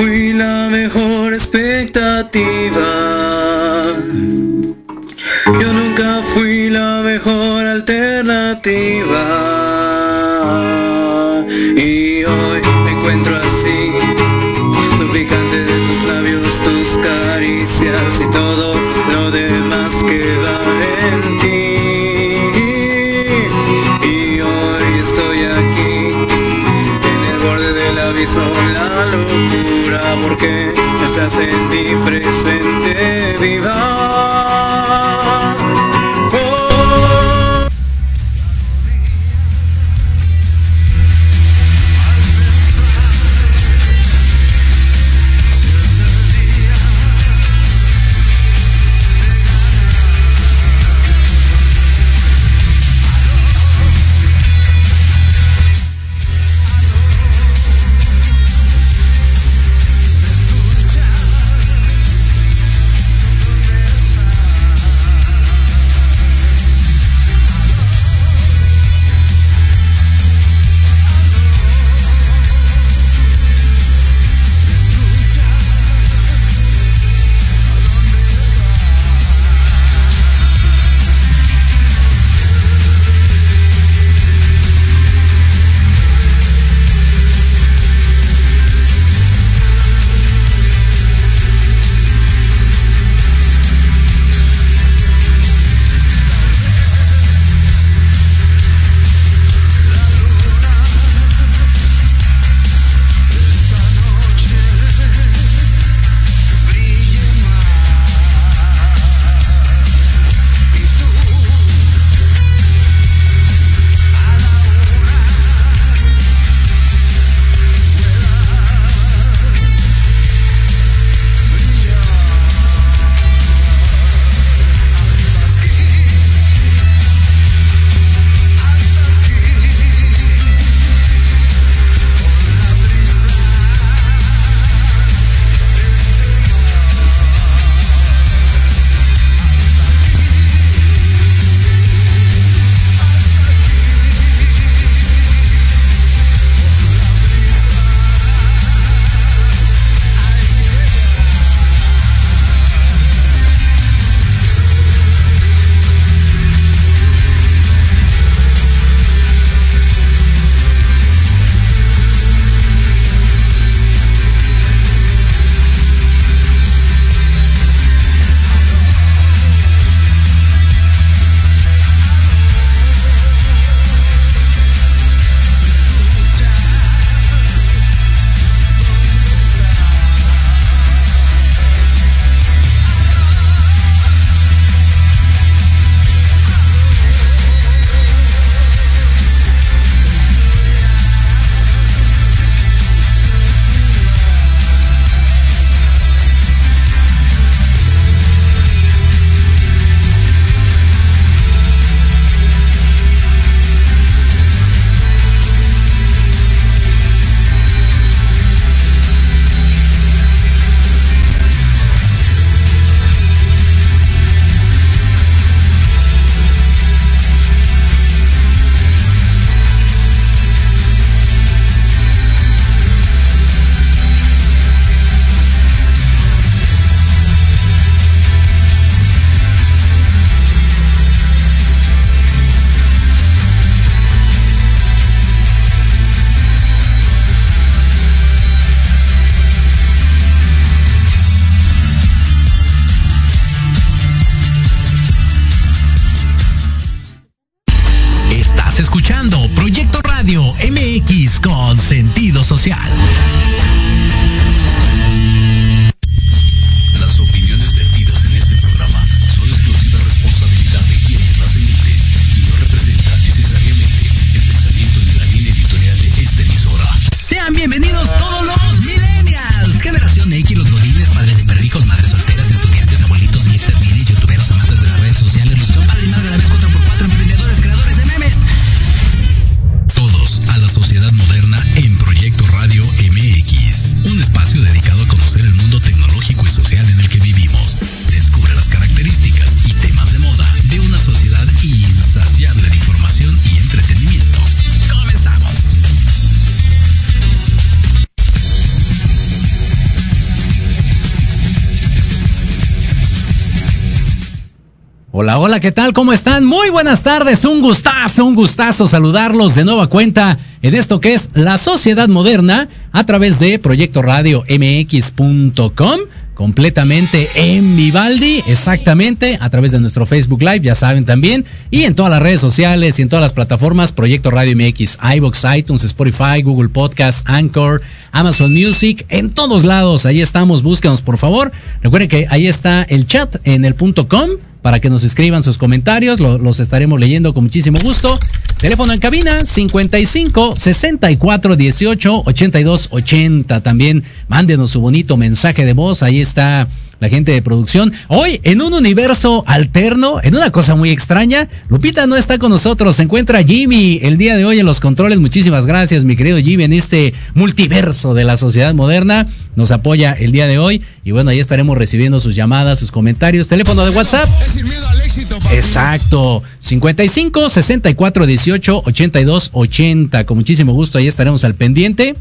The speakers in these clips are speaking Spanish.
fui la mejor expectativa. Hola, ¿qué tal? ¿Cómo están? Muy buenas tardes, un gustazo, un gustazo saludarlos de nueva cuenta en esto que es la sociedad moderna a través de Proyecto Radio MX.com completamente en Vivaldi, exactamente, a través de nuestro Facebook Live, ya saben también, y en todas las redes sociales y en todas las plataformas, Proyecto Radio MX, iBox, iTunes, Spotify, Google Podcast, Anchor, Amazon Music, en todos lados, ahí estamos, búsquenos por favor. Recuerden que ahí está el chat en el punto com para que nos escriban sus comentarios, los estaremos leyendo con muchísimo gusto. Teléfono en cabina 55 64 18 82 80. También mándenos su bonito mensaje de voz. Ahí está la gente de producción. Hoy, en un universo alterno, en una cosa muy extraña, Lupita no está con nosotros. Se encuentra Jimmy el día de hoy en los controles. Muchísimas gracias, mi querido Jimmy, en este multiverso de la sociedad moderna. Nos apoya el día de hoy. Y bueno, ahí estaremos recibiendo sus llamadas, sus comentarios. Teléfono de WhatsApp. Exacto. 55 64 18 82 80. Con muchísimo gusto, ahí estaremos al pendiente.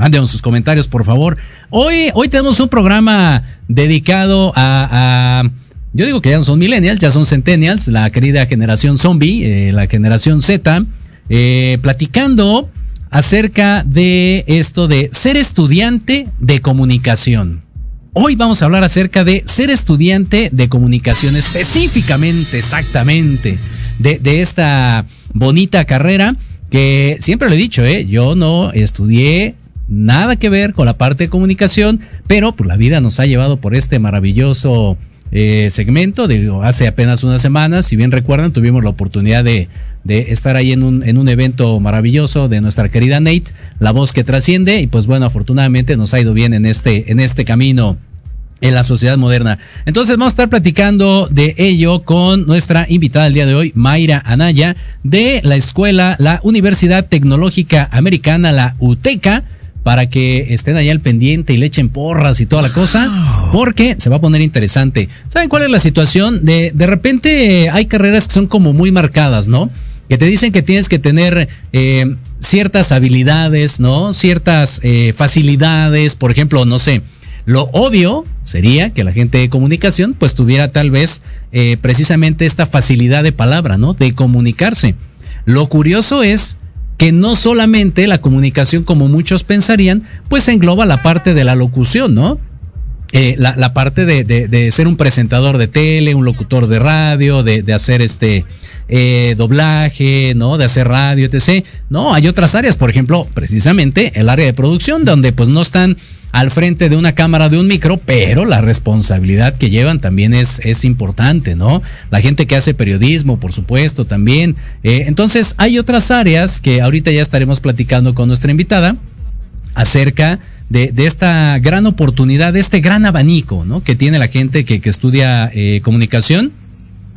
Mándenos sus comentarios, por favor. Hoy, hoy tenemos un programa dedicado a, yo digo que ya no son millennials, ya son centennials, la querida generación zombie, eh, la generación Z, eh, platicando acerca de esto de ser estudiante de comunicación. Hoy vamos a hablar acerca de ser estudiante de comunicación específicamente, exactamente, de, de esta bonita carrera que siempre lo he dicho, ¿eh? yo no estudié nada que ver con la parte de comunicación, pero pues la vida nos ha llevado por este maravilloso eh, segmento. Digo, hace apenas unas semanas, si bien recuerdan, tuvimos la oportunidad de, de estar ahí en un, en un evento maravilloso de nuestra querida Nate, la voz que trasciende, y pues bueno, afortunadamente nos ha ido bien en este, en este camino en la sociedad moderna. Entonces vamos a estar platicando de ello con nuestra invitada el día de hoy, Mayra Anaya, de la escuela, la Universidad Tecnológica Americana, la UTECA para que estén allá al pendiente y le echen porras y toda la cosa, porque se va a poner interesante. ¿Saben cuál es la situación? De, de repente hay carreras que son como muy marcadas, ¿no? Que te dicen que tienes que tener eh, ciertas habilidades, ¿no? Ciertas eh, facilidades, por ejemplo, no sé. Lo obvio sería que la gente de comunicación pues tuviera tal vez eh, precisamente esta facilidad de palabra, ¿no? De comunicarse. Lo curioso es que no solamente la comunicación como muchos pensarían, pues engloba la parte de la locución, ¿no? Eh, la, parte de, ser un presentador de tele, un locutor de radio, de, hacer este eh, doblaje, ¿no? De hacer radio, etc. No, hay otras áreas, por ejemplo, precisamente el área de producción, donde pues no están al frente de una cámara, de un micro, pero la responsabilidad que llevan también es, es importante, ¿no? La gente que hace periodismo, por supuesto, también. Eh, entonces, hay otras áreas que ahorita ya estaremos platicando con nuestra invitada acerca de, de, esta gran oportunidad, de este gran abanico, ¿no? Que tiene la gente que, estudia eh, comunicación.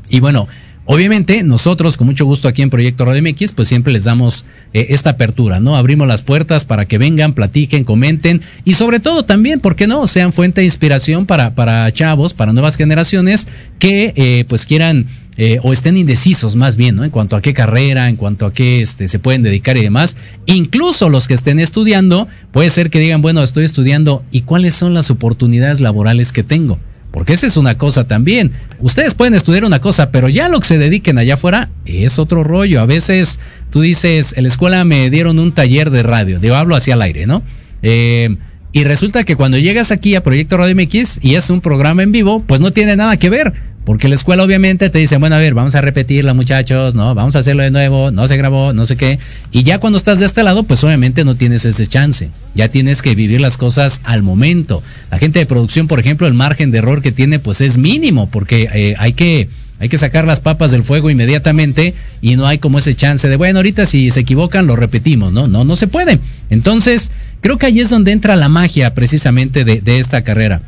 Y bueno, Obviamente, nosotros, con mucho gusto aquí en Proyecto Radio MX, pues siempre les damos eh, esta apertura, ¿no? Abrimos las puertas para que vengan, platiquen, comenten y sobre todo también, ¿por qué no? Sean fuente de inspiración para, para chavos, para nuevas generaciones que eh, pues quieran eh, o estén indecisos más bien, ¿no? En cuanto a qué carrera, en cuanto a qué este, se pueden dedicar y demás. Incluso los que estén estudiando, puede ser que digan, bueno, estoy estudiando y cuáles son las oportunidades laborales que tengo. Porque esa es una cosa también. Ustedes pueden estudiar una cosa, pero ya lo que se dediquen allá afuera es otro rollo. A veces tú dices, en la escuela me dieron un taller de radio, digo, hablo hacia el aire, ¿no? Eh, y resulta que cuando llegas aquí a Proyecto Radio MX y es un programa en vivo, pues no tiene nada que ver. Porque la escuela obviamente te dice, bueno, a ver, vamos a repetirla muchachos, ¿no? Vamos a hacerlo de nuevo, no se grabó, no sé qué. Y ya cuando estás de este lado, pues obviamente no tienes ese chance. Ya tienes que vivir las cosas al momento. La gente de producción, por ejemplo, el margen de error que tiene, pues es mínimo, porque eh, hay que hay que sacar las papas del fuego inmediatamente y no hay como ese chance de, bueno, ahorita si se equivocan lo repetimos, ¿no? No, no se puede. Entonces, creo que ahí es donde entra la magia precisamente de, de esta carrera.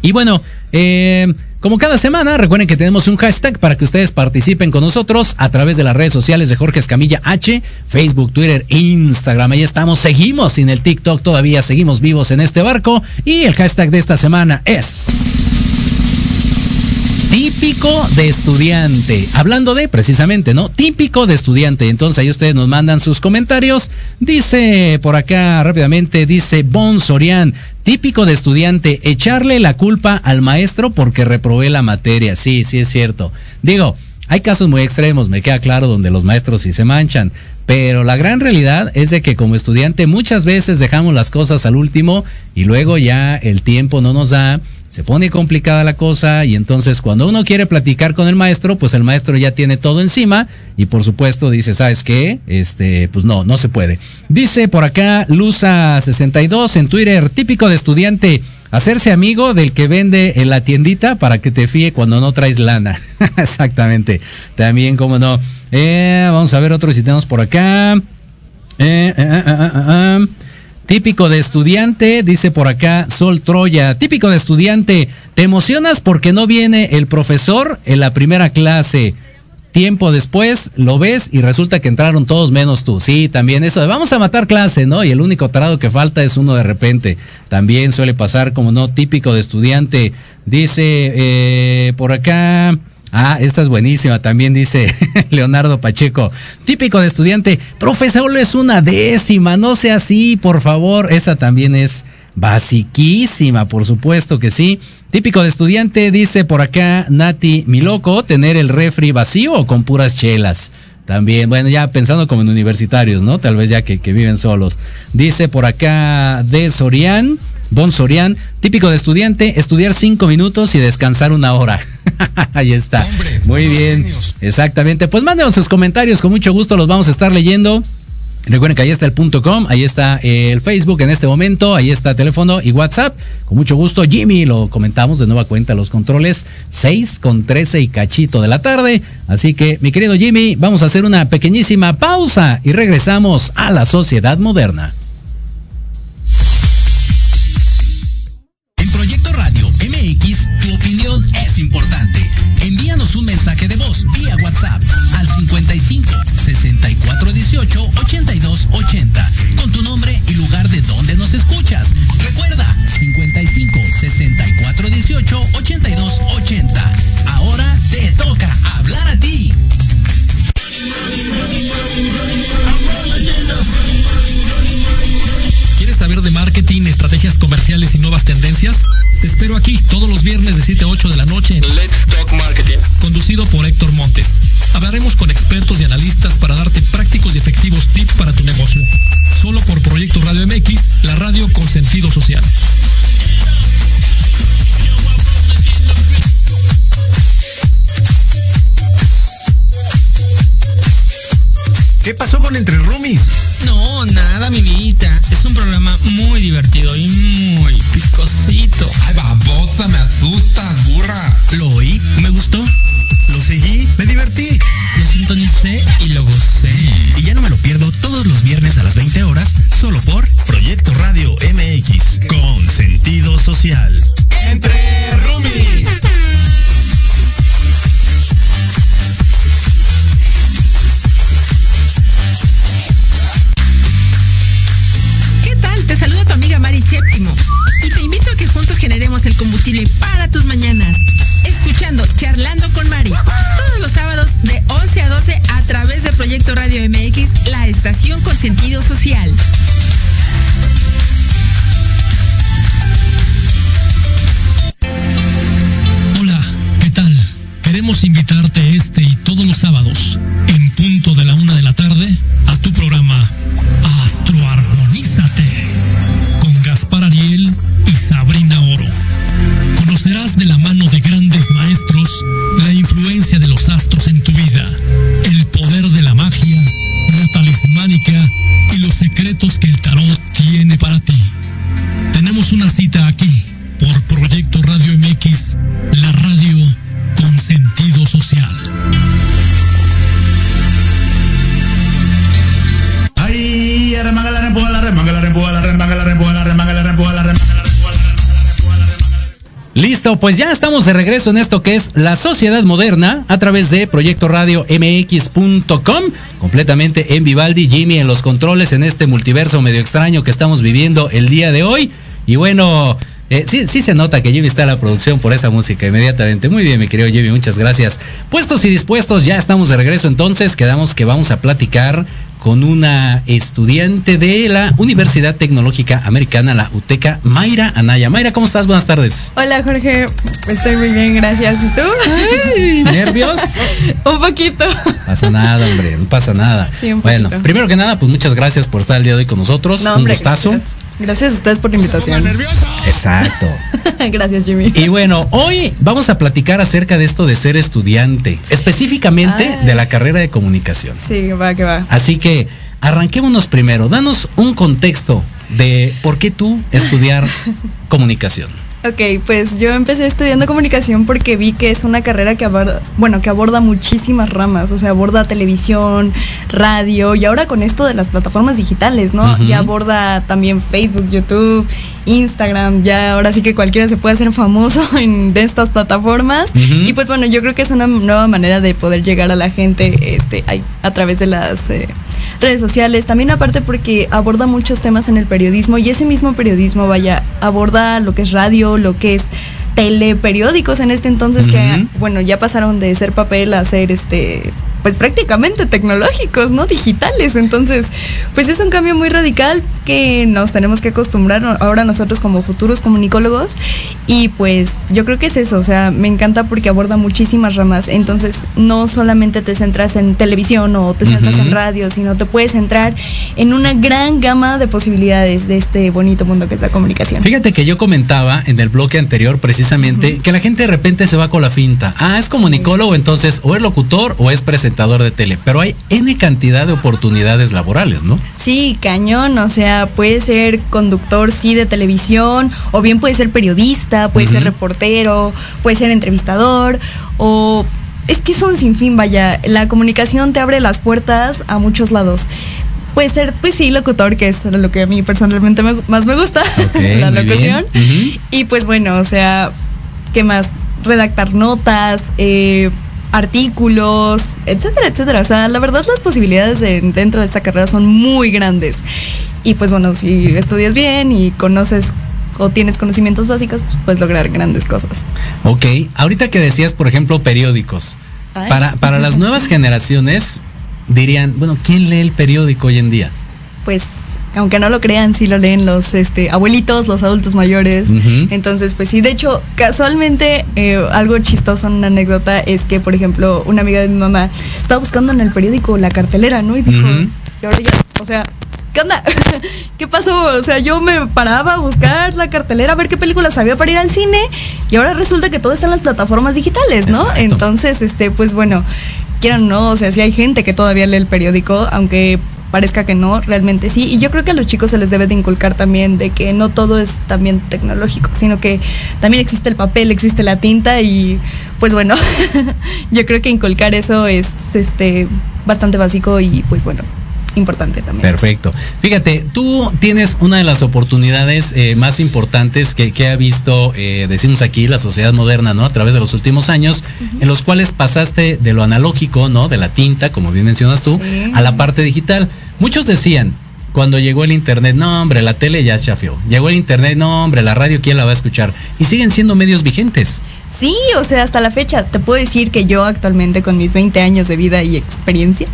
Y bueno, eh, como cada semana, recuerden que tenemos un hashtag para que ustedes participen con nosotros a través de las redes sociales de Jorge Escamilla H, Facebook, Twitter, Instagram. Ahí estamos, seguimos sin el TikTok, todavía seguimos vivos en este barco. Y el hashtag de esta semana es... Típico de estudiante. Hablando de, precisamente, ¿no? Típico de estudiante. Entonces ahí ustedes nos mandan sus comentarios. Dice por acá rápidamente, dice Bon Sorian, típico de estudiante, echarle la culpa al maestro porque reprobé la materia. Sí, sí es cierto. Digo, hay casos muy extremos, me queda claro, donde los maestros sí se manchan. Pero la gran realidad es de que como estudiante muchas veces dejamos las cosas al último y luego ya el tiempo no nos da se pone complicada la cosa y entonces cuando uno quiere platicar con el maestro, pues el maestro ya tiene todo encima y por supuesto dice, ¿sabes qué? Este, pues no, no se puede. Dice por acá Luza62 en Twitter, típico de estudiante, hacerse amigo del que vende en la tiendita para que te fíe cuando no traes lana. Exactamente. También, como no. Eh, vamos a ver otro si tenemos por acá. Eh, eh, Típico de estudiante, dice por acá Sol Troya. Típico de estudiante, te emocionas porque no viene el profesor en la primera clase. Tiempo después lo ves y resulta que entraron todos menos tú. Sí, también eso de vamos a matar clase, ¿no? Y el único tarado que falta es uno de repente. También suele pasar como no típico de estudiante. Dice eh, por acá. Ah, esta es buenísima, también dice Leonardo Pacheco. Típico de estudiante, profesor, es una décima, no sea así, por favor. Esa también es basiquísima, por supuesto que sí. Típico de estudiante, dice por acá Nati Miloco, tener el refri vacío o con puras chelas. También, bueno, ya pensando como en universitarios, ¿no? Tal vez ya que, que viven solos. Dice por acá de Sorian, Bon Sorian, típico de estudiante, estudiar cinco minutos y descansar una hora. Ahí está. Muy bien. Exactamente. Pues mándenos sus comentarios, con mucho gusto los vamos a estar leyendo. Recuerden que ahí está el punto com, ahí está el Facebook en este momento, ahí está teléfono y WhatsApp. Con mucho gusto, Jimmy, lo comentamos de nueva cuenta los controles 6 con 13 y cachito de la tarde. Así que, mi querido Jimmy, vamos a hacer una pequeñísima pausa y regresamos a la sociedad moderna. Viernes de 7 a 8 de la noche en Let's Talk Marketing, conducido por Héctor Montes. Hablaremos con expertos y analistas para darte prácticos y efectivos tips para tu negocio. Solo por Proyecto Radio MX, la radio con sentido social. ¿Qué pasó con Entre Rumis? No, nada, mi vida. Es un programa muy divertido y muy picosito. Sintonicé y Pues ya estamos de regreso en esto que es la sociedad moderna a través de Proyecto Radio MX.com, completamente en Vivaldi, Jimmy en los controles en este multiverso medio extraño que estamos viviendo el día de hoy. Y bueno, eh, sí, sí se nota que Jimmy está en la producción por esa música inmediatamente. Muy bien, mi querido Jimmy, muchas gracias. Puestos y dispuestos, ya estamos de regreso entonces. Quedamos que vamos a platicar con una estudiante de la Universidad Tecnológica Americana, la UTECA, Mayra Anaya. Mayra, ¿cómo estás? Buenas tardes. Hola Jorge, estoy muy bien, gracias. ¿Y tú? ¿Nervios? Un poquito. pasa nada, hombre, no pasa nada. Sí, un bueno, poquito. primero que nada, pues muchas gracias por estar el día de hoy con nosotros. No, Un hombre, gustazo. Gracias. Gracias a ustedes por la invitación. Exacto. gracias, Jimmy. Y bueno, hoy vamos a platicar acerca de esto de ser estudiante, específicamente Ay. de la carrera de comunicación. Sí, va, que va. Así que arranquémonos primero. Danos un contexto de por qué tú estudiar comunicación. Ok, pues yo empecé estudiando comunicación porque vi que es una carrera que aborda, bueno, que aborda muchísimas ramas, o sea, aborda televisión, radio y ahora con esto de las plataformas digitales, ¿no? Ujú. Ya aborda también Facebook, YouTube, Instagram, ya ahora sí que cualquiera se puede hacer famoso en de estas plataformas y pues bueno, yo creo que es una nueva manera de poder llegar a la gente este ay, a través de las eh, redes sociales, también aparte porque aborda muchos temas en el periodismo y ese mismo periodismo, vaya, aborda lo que es radio, lo que es teleperiódicos en este entonces que bueno, ya pasaron de ser papel a ser este pues prácticamente tecnológicos, ¿no? Digitales. Entonces, pues es un cambio muy radical que nos tenemos que acostumbrar ahora nosotros como futuros comunicólogos. Y pues yo creo que es eso, o sea, me encanta porque aborda muchísimas ramas. Entonces, no solamente te centras en televisión o te centras en radio, sino te puedes centrar en una gran gama de posibilidades de este bonito mundo que es la comunicación. Fíjate que yo comentaba en el bloque anterior precisamente que la gente de repente se va con la finta. Ah, es comunicólogo, entonces o es locutor o es presentador de tele. Pero hay N cantidad de oportunidades laborales, ¿no? Sí, cañón, o sea, puede ser conductor, sí, de televisión, o bien puede ser periodista, puede ser reportero, puede ser entrevistador, o es que son sin fin, vaya, la comunicación te abre las puertas a muchos lados. Puede ser, pues sí, locutor, que es lo que a mí personalmente me- más me gusta, la locución. Y pues bueno, o sea, ¿qué más? Redactar notas, eh, artículos, etcétera, etcétera. O sea, la verdad las posibilidades de- dentro de esta carrera son muy grandes. Y pues bueno, si estudias bien y conoces o tienes conocimientos básicos, pues puedes lograr grandes cosas. Ok, ahorita que decías, por ejemplo, periódicos. Ay. Para, para las nuevas generaciones dirían, bueno, ¿quién lee el periódico hoy en día? Pues, aunque no lo crean, sí lo leen los este, abuelitos, los adultos mayores. Entonces, pues sí, de hecho, casualmente, eh, algo chistoso, una anécdota, es que, por ejemplo, una amiga de mi mamá estaba buscando en el periódico la cartelera, ¿no? Y dijo, y ahora ya, o sea, ¿qué onda? ¿Qué pasó? O sea, yo me paraba a buscar la cartelera, a ver qué películas había para ir al cine, y ahora resulta que todo está en las plataformas digitales, ¿no? Exacto. Entonces, este, pues bueno, quieran o no, o sea, sí hay gente que todavía lee el periódico, aunque parezca que no, realmente sí. Y yo creo que a los chicos se les debe de inculcar también de que no todo es también tecnológico, sino que también existe el papel, existe la tinta y pues bueno, yo creo que inculcar eso es este bastante básico y pues bueno, importante también. Perfecto. Fíjate, tú tienes una de las oportunidades eh, más importantes que, que ha visto, eh, decimos aquí, la sociedad moderna, ¿no? A través de los últimos años, en los cuales pasaste de lo analógico, ¿no? De la tinta, como bien mencionas tú, Sí. a la parte digital. Muchos decían, cuando llegó el internet, no hombre, la tele ya chafió. Llegó el internet, no hombre, la radio, ¿quién la va a escuchar? Y siguen siendo medios vigentes. Sí, o sea, hasta la fecha, te puedo decir que yo actualmente con mis 20 años de vida y experiencia,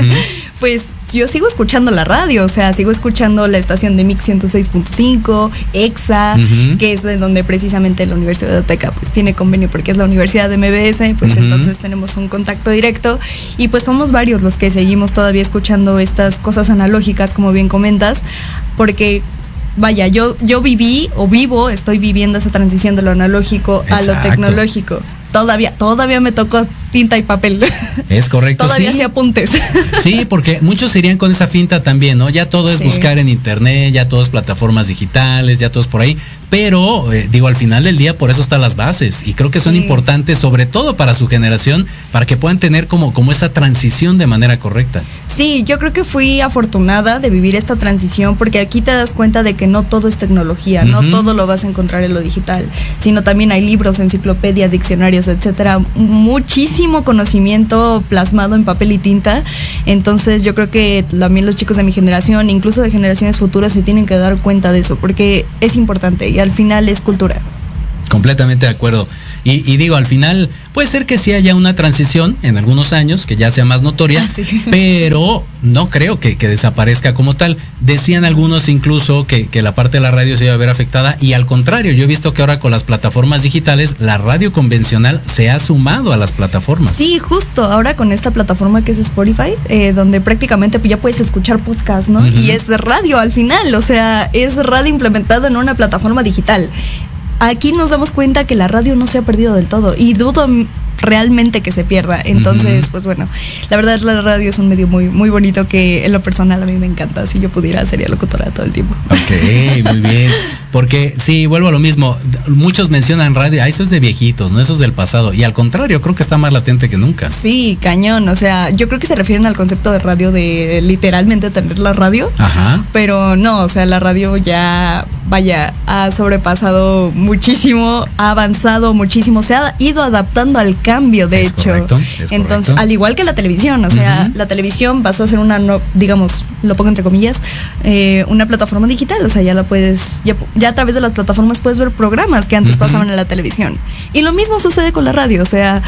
pues yo sigo escuchando la radio, o sea, sigo escuchando la estación de Mix 106.5, EXA, que es de donde precisamente la Universidad de Oteca pues tiene convenio porque es la Universidad de MBS, pues entonces tenemos un contacto directo y pues somos varios los que seguimos todavía escuchando estas cosas analógicas, como bien comentas, porque vaya, yo, yo viví o vivo, estoy viviendo esa transición de lo analógico a lo tecnológico. todavía, todavía me tocó tinta y papel. Es correcto. todavía sí. apuntes. Sí, porque muchos irían con esa finta también, ¿no? Ya todo es Sí. buscar en internet, ya todo es plataformas digitales, ya todo es por ahí. Pero, eh, digo, al final del día, por eso están las bases. Y creo que son Sí. importantes, sobre todo para su generación, para que puedan tener como, como esa transición de manera correcta. Sí, yo creo que fui afortunada de vivir esta transición porque aquí te das cuenta de que no todo es tecnología, no todo lo vas a encontrar en lo digital, sino también hay libros, enciclopedias, diccionarios, etcétera, muchísimo conocimiento plasmado en papel y tinta. Entonces, yo creo que también los chicos de mi generación, incluso de generaciones futuras se tienen que dar cuenta de eso porque es importante y al final es cultura. Completamente de acuerdo. Y, digo, al final, puede ser que sí haya una transición en algunos años, que ya sea más notoria, Ah, sí. pero no creo que, que desaparezca como tal. Decían algunos incluso que, que la parte de la radio se iba a ver afectada y al contrario, yo he visto que ahora con las plataformas digitales, la radio convencional se ha sumado a las plataformas. Sí, justo ahora con esta plataforma que es Spotify, eh, donde prácticamente ya puedes escuchar podcast, ¿no? Y es radio al final, o sea, es radio implementado en una plataforma digital. Aquí nos damos cuenta que la radio no se ha perdido del todo y dudo realmente que se pierda. Entonces, pues bueno, la verdad la radio es un medio muy muy bonito que en lo personal a mí me encanta. Si yo pudiera sería locutora todo el tiempo. Ok, muy bien. Porque sí, vuelvo a lo mismo. Muchos mencionan radio, ah, eso es de viejitos, no eso es del pasado. Y al contrario, creo que está más latente que nunca. Sí, cañón. O sea, yo creo que se refieren al concepto de radio de literalmente tener la radio. Ajá. Pero no, o sea, la radio ya, vaya, ha sobrepasado muchísimo, ha avanzado muchísimo, se ha ido adaptando al cambio, de Es hecho. correcto, es Entonces, correcto. al igual que la televisión, o sea, la televisión pasó a ser una, no, digamos, lo pongo entre comillas, eh, una plataforma digital, o sea, ya la puedes, ya, ya a través de las plataformas puedes ver programas que antes pasaban en la televisión. Y lo mismo sucede con la radio, o sea,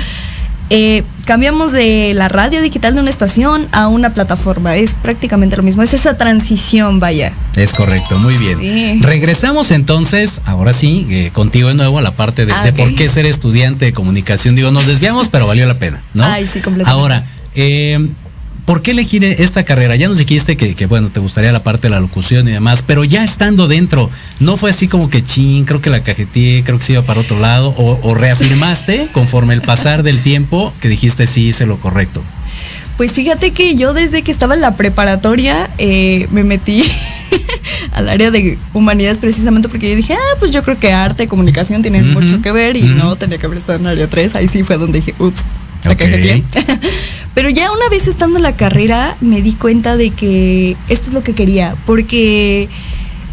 eh, cambiamos de la radio digital de una estación a una plataforma. Es prácticamente lo mismo. Es esa transición, vaya. Es correcto, muy bien. Sí. Regresamos entonces, ahora sí, eh, contigo de nuevo a la parte de, Ah, de por qué ser estudiante de comunicación. Digo, nos desviamos, pero valió la pena, ¿no? Ay, sí, completamente. Ahora, eh, ¿por qué elegir esta carrera? Ya nos dijiste que, que, bueno, te gustaría la parte de la locución y demás, pero ya estando dentro, ¿no fue así como que chin, creo que la cajeteé, creo que se iba para otro lado? ¿O, o reafirmaste conforme el pasar del tiempo que dijiste sí hice lo correcto? Pues fíjate que yo desde que estaba en la preparatoria eh, me metí al área de humanidades precisamente porque yo dije, ah, pues yo creo que arte, comunicación tienen mucho que ver y no tenía que haber estado en área 3. Ahí sí fue donde dije, ups, la cajeteé. Pero ya una vez estando en la carrera me di cuenta de que esto es lo que quería, porque,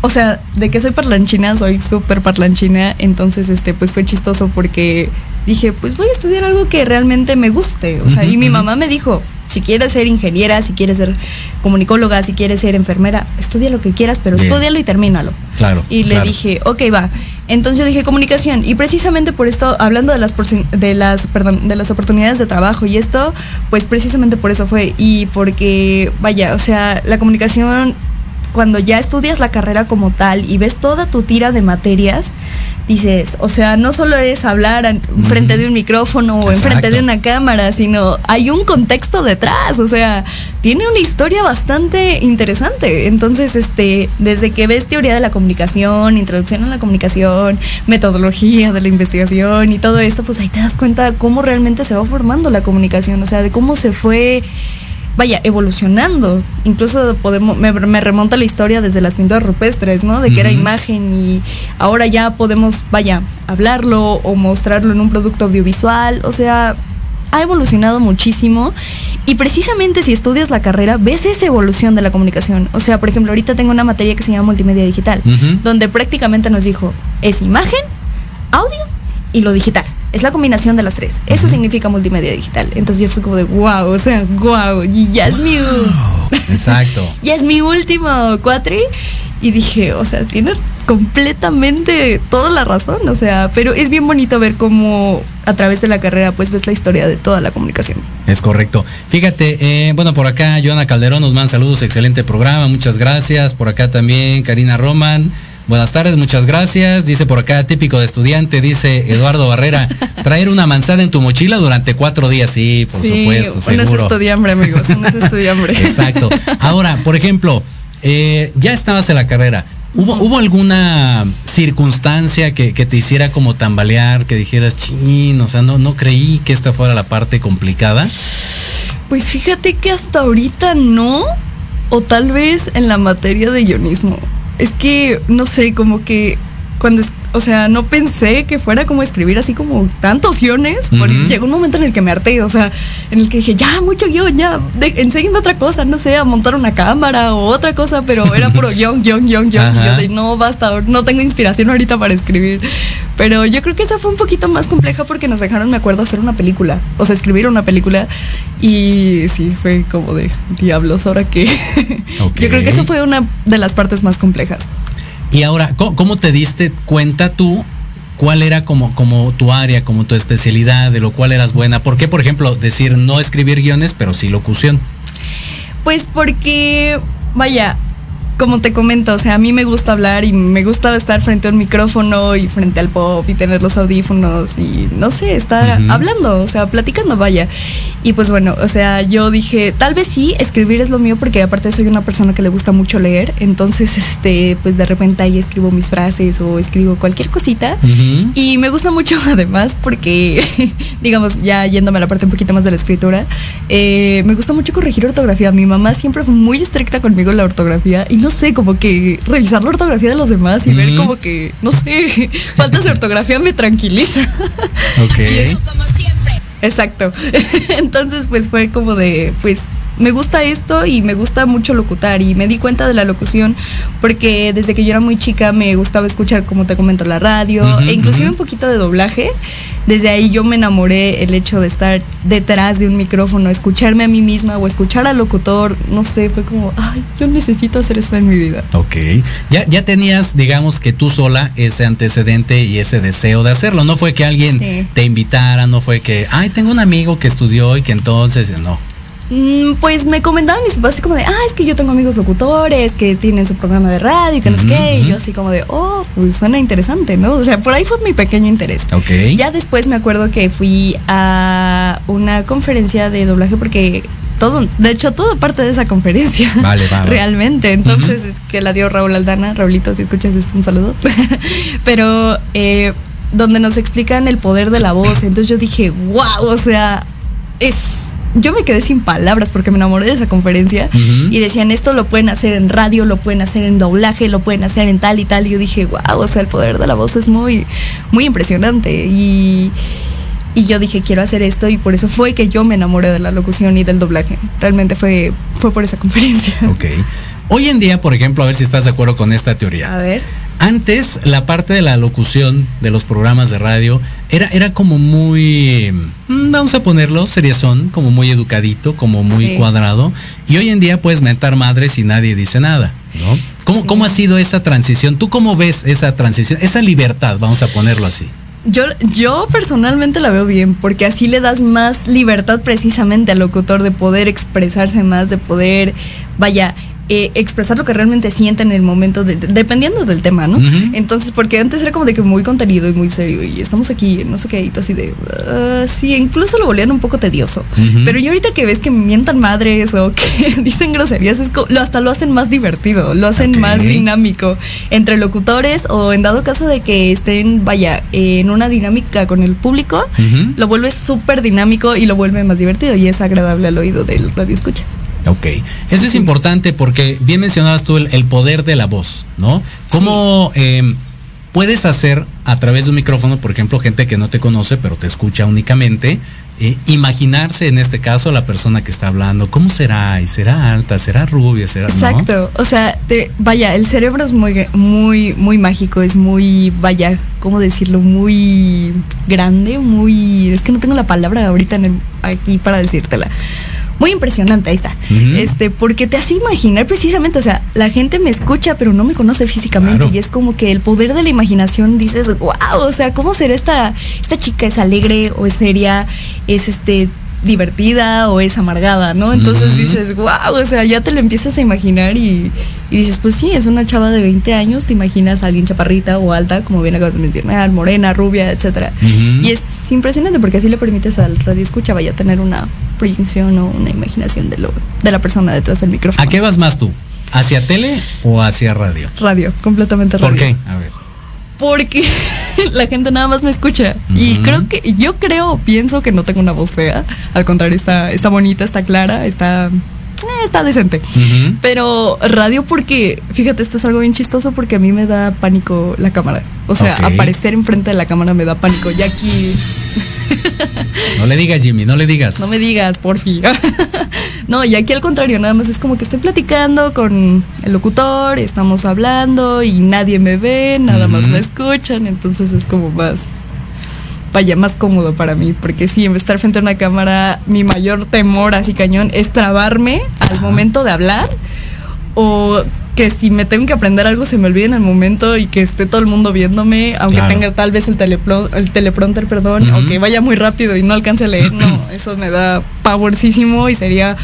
o sea, de que soy parlanchina, soy súper parlanchina, entonces, este, pues fue chistoso porque dije, pues voy a estudiar algo que realmente me guste, o sea, y mi mamá me dijo, si quieres ser ingeniera, si quieres ser comunicóloga, si quieres ser enfermera, estudia lo que quieras, pero Bien. estudialo y termínalo. Claro. Y le claro. dije, ok, va. Entonces dije comunicación. Y precisamente por esto, hablando de las, de las, perdón, de las oportunidades de trabajo y esto, pues precisamente por eso fue. Y porque, vaya, o sea, la comunicación, cuando ya estudias la carrera como tal y ves toda tu tira de materias, dices, o sea, no solo es hablar en frente de un micrófono o enfrente de una cámara, sino hay un contexto detrás, o sea, tiene una historia bastante interesante. Entonces, este, desde que ves teoría de la comunicación, introducción a la comunicación, metodología de la investigación y todo esto, pues ahí te das cuenta cómo realmente se va formando la comunicación, o sea, de cómo se fue vaya, evolucionando. Incluso podemos, me, me remonta la historia desde las pinturas rupestres, ¿no? De que era imagen y ahora ya podemos, vaya, hablarlo o mostrarlo en un producto audiovisual. O sea, ha evolucionado muchísimo. Y precisamente si estudias la carrera, ves esa evolución de la comunicación. O sea, por ejemplo, ahorita tengo una materia que se llama multimedia digital, donde prácticamente nos dijo, es imagen, audio y lo digital. Es la combinación de las tres. Eso significa multimedia digital. Entonces yo fui como de wow, o sea, wow, y ya es mi Exacto. ya es mi último cuatri y dije, o sea, tiene completamente toda la razón, o sea, pero es bien bonito ver cómo a través de la carrera pues ves la historia de toda la comunicación. Es correcto. Fíjate, eh, bueno, por acá Joana Calderón nos manda saludos, excelente programa, muchas gracias. Por acá también Karina Roman. Buenas tardes, muchas gracias. Dice por acá, típico de estudiante, dice Eduardo Barrera, traer una manzana en tu mochila durante cuatro días. Sí, por supuesto, uno es seguro. estudiambre, amigos, uno es estudiambre. Exacto. Ahora, por ejemplo, eh, ya estabas en la carrera. ¿Hubo, ¿Hubo alguna circunstancia que, que te hiciera como tambalear, que dijeras, chin, o sea, no, no creí que esta fuera la parte complicada? Pues fíjate que hasta ahorita no, o tal vez en la materia de guionismo. Es que, no sé, como que cuando, es- o sea, no pensé que fuera como escribir así como tantos guiones. Ujú. Llegó un momento en el que me harté, o sea, en el que dije, ya, mucho guion, ya, enséñame otra cosa, no sé, a montar una cámara o otra cosa, pero era puro guion, guion, guion, guion. Y yo de, no, basta, no tengo inspiración ahorita para escribir. Pero yo creo que esa fue un poquito más compleja porque nos dejaron, me acuerdo, hacer una película, o sea, escribir una película. Y sí, fue como de diablos, ahora que... Yo creo que eso fue una de las partes más complejas. Y ahora, ¿cómo, te diste cuenta tú cuál era como, como tu área, como tu especialidad, de lo cual eras buena? ¿Por qué, por ejemplo, decir no escribir guiones, pero sí locución? Pues porque, vaya, como te comento, o sea, a mí me gusta hablar y me gusta estar frente a un micrófono y frente al pop y tener los audífonos y no sé, estar hablando, o sea, platicando, vaya. Y pues bueno, o sea, yo dije, tal vez sí, escribir es lo mío porque aparte soy una persona que le gusta mucho leer, entonces, este, pues de repente ahí escribo mis frases o escribo cualquier cosita. Ujú. Y me gusta mucho además porque, digamos, ya yéndome a la parte un poquito más de la escritura, eh, me gusta mucho corregir ortografía. Mi mamá siempre fue muy estricta conmigo en la ortografía y no sé, como que revisar la ortografía de los demás y ver como que, no sé, faltas de ortografía me tranquiliza. Ok. como siempre. Exacto. Entonces, pues fue como de, pues me gusta esto y me gusta mucho locutar y me di cuenta de la locución porque desde que yo era muy chica me gustaba escuchar, como te comento, la radio e inclusive un poquito de doblaje. Desde ahí yo me enamoré el hecho de estar detrás de un micrófono, escucharme a mí misma o escuchar al locutor, no sé, fue como, ay, yo necesito hacer eso en mi vida. Ok. Ya, ya tenías, digamos que tú sola, ese antecedente y ese deseo de hacerlo. No fue que alguien Sí. te invitara, no fue que, ay, tengo un amigo que estudió y que entonces, no. Mm, Pues me comentaban mis papás así como de, ah, es que yo tengo amigos locutores que tienen su programa de radio y que no sé qué. Y yo así como de, oh, pues suena interesante, ¿no? O sea, por ahí fue mi pequeño interés. Ok. Ya después me acuerdo que fui a una conferencia de doblaje porque todo, de hecho, todo parte de esa conferencia. Vale, va, va. Realmente. Entonces es que la dio Raúl Aldana. Raulito, si escuchas esto, un saludo. Pero eh, donde nos explican el poder de la voz. Entonces yo dije, wow, o sea, es. Yo me quedé sin palabras porque me enamoré de esa conferencia y decían esto lo pueden hacer en radio, lo pueden hacer en doblaje, lo pueden hacer en tal y tal. Y yo dije, wow, o sea, el poder de la voz es muy, muy impresionante. Y, y yo dije, quiero hacer esto y por eso fue que yo me enamoré de la locución y del doblaje. Realmente fue, fue por esa conferencia. Ok. Hoy en día, por ejemplo, a ver si estás de acuerdo con esta teoría. A ver. Antes, la parte de la locución de los programas de radio era, era como muy, mm, vamos a ponerlo, seriezón, como muy educadito, como muy Sí. cuadrado. Y hoy en día puedes mentar madres y nadie dice nada, ¿no? ¿Cómo, Sí. ¿Cómo ha sido esa transición? ¿Tú cómo ves esa transición, esa libertad, vamos a ponerlo así? Yo, yo personalmente la veo bien, porque así le das más libertad precisamente al locutor de poder expresarse más, de poder, vaya, eh, expresar lo que realmente siente en el momento, de- dependiendo del tema, ¿no? Entonces, porque antes era como de que muy contenido y muy serio, y estamos aquí, no sé qué, y así de, "Ah, sí, incluso lo volvían un poco tedioso. Pero yo ahorita que ves que mientan madres o que dicen groserías, es co- lo, hasta lo hacen más divertido, lo hacen más dinámico entre locutores o en dado caso de que estén, vaya, en una dinámica con el público, lo vuelve súper dinámico y lo vuelve más divertido y es agradable al oído del radio escucha. Ok, eso es importante porque bien mencionabas tú el, el poder de la voz, ¿no? ¿Cómo eh, puedes hacer a través de un micrófono, por ejemplo, gente que no te conoce pero te escucha únicamente, eh, imaginarse en este caso la persona que está hablando, ¿cómo será? ¿Y será alta? ¿Será rubia? ¿Será no? Exacto, o sea, te- vaya, el cerebro es muy, muy, muy mágico, es muy, vaya, ¿cómo decirlo? Muy grande, muy, es que no tengo la palabra ahorita en el- aquí para decírtela. Muy impresionante, ahí está. Este, porque te hace imaginar precisamente, o sea, la gente me escucha, pero no me conoce físicamente. Claro. Y es como que el poder de la imaginación dices, wow, o sea, ¿cómo será esta, esta chica? ¿Es alegre o es seria? ¿Es este divertida o es amargada? ¿No? Entonces dices, wow, o sea, ya te lo empiezas a imaginar y, y dices, pues sí, es una chava de 20 años, te imaginas a alguien chaparrita o alta, como bien acabas de mencionar, morena, rubia, etcétera. Y es impresionante porque así le permites al radio escucha vaya a tener una proyección o una imaginación de lo de la persona detrás del micrófono. ¿A qué vas más tú? ¿Hacia tele o hacia radio? Radio, completamente radio. ¿Por qué? A ver. Porque la gente nada más me escucha. Y creo que, yo creo, pienso que no tengo una voz fea. Al contrario, está, está bonita, está clara, está. eh, está decente. Pero radio porque, fíjate, esto es algo bien chistoso porque a mí me da pánico la cámara. O sea, Ok. aparecer enfrente de la cámara me da pánico. Ya aquí, No le digas, Jimmy, no le digas. no me digas, porfi. no, y aquí al contrario, nada más es como que estoy platicando con el locutor, estamos hablando y nadie me ve, nada más me escuchan, entonces es como más, vaya, más cómodo para mí, porque sí, en estar frente a una cámara, mi mayor temor así cañón es trabarme al momento de hablar o que si me tengo que aprender algo se me olvide en el momento y que esté todo el mundo viéndome, aunque Claro. tenga tal vez el, telepro- el teleprompter, perdón, Ujú. o que vaya muy rápido y no alcance a leer, no, eso me da powercísimo y sería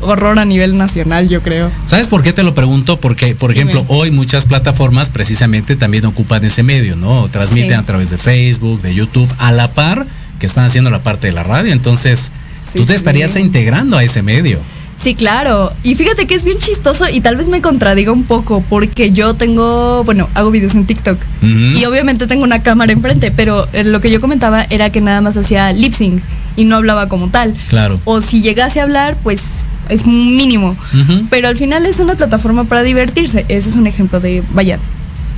horror a nivel nacional, yo creo. ¿Sabes por qué te lo pregunto? Porque, por ejemplo, Dime. hoy muchas plataformas precisamente también ocupan ese medio, ¿no? Transmiten Sí. a través de Facebook, de YouTube, a la par que están haciendo la parte de la radio. Entonces, Sí, tú te sí. estarías integrando a ese medio. Sí, claro. Y fíjate que es bien chistoso y tal vez me contradiga un poco porque yo tengo, bueno, hago videos en TikTok y obviamente tengo una cámara enfrente, pero eh, lo que yo comentaba era que nada más hacía lip sync y no hablaba como tal. Claro. O si llegase a hablar, pues es mínimo. Pero al final es una plataforma para divertirse. Ese es un ejemplo de, vaya,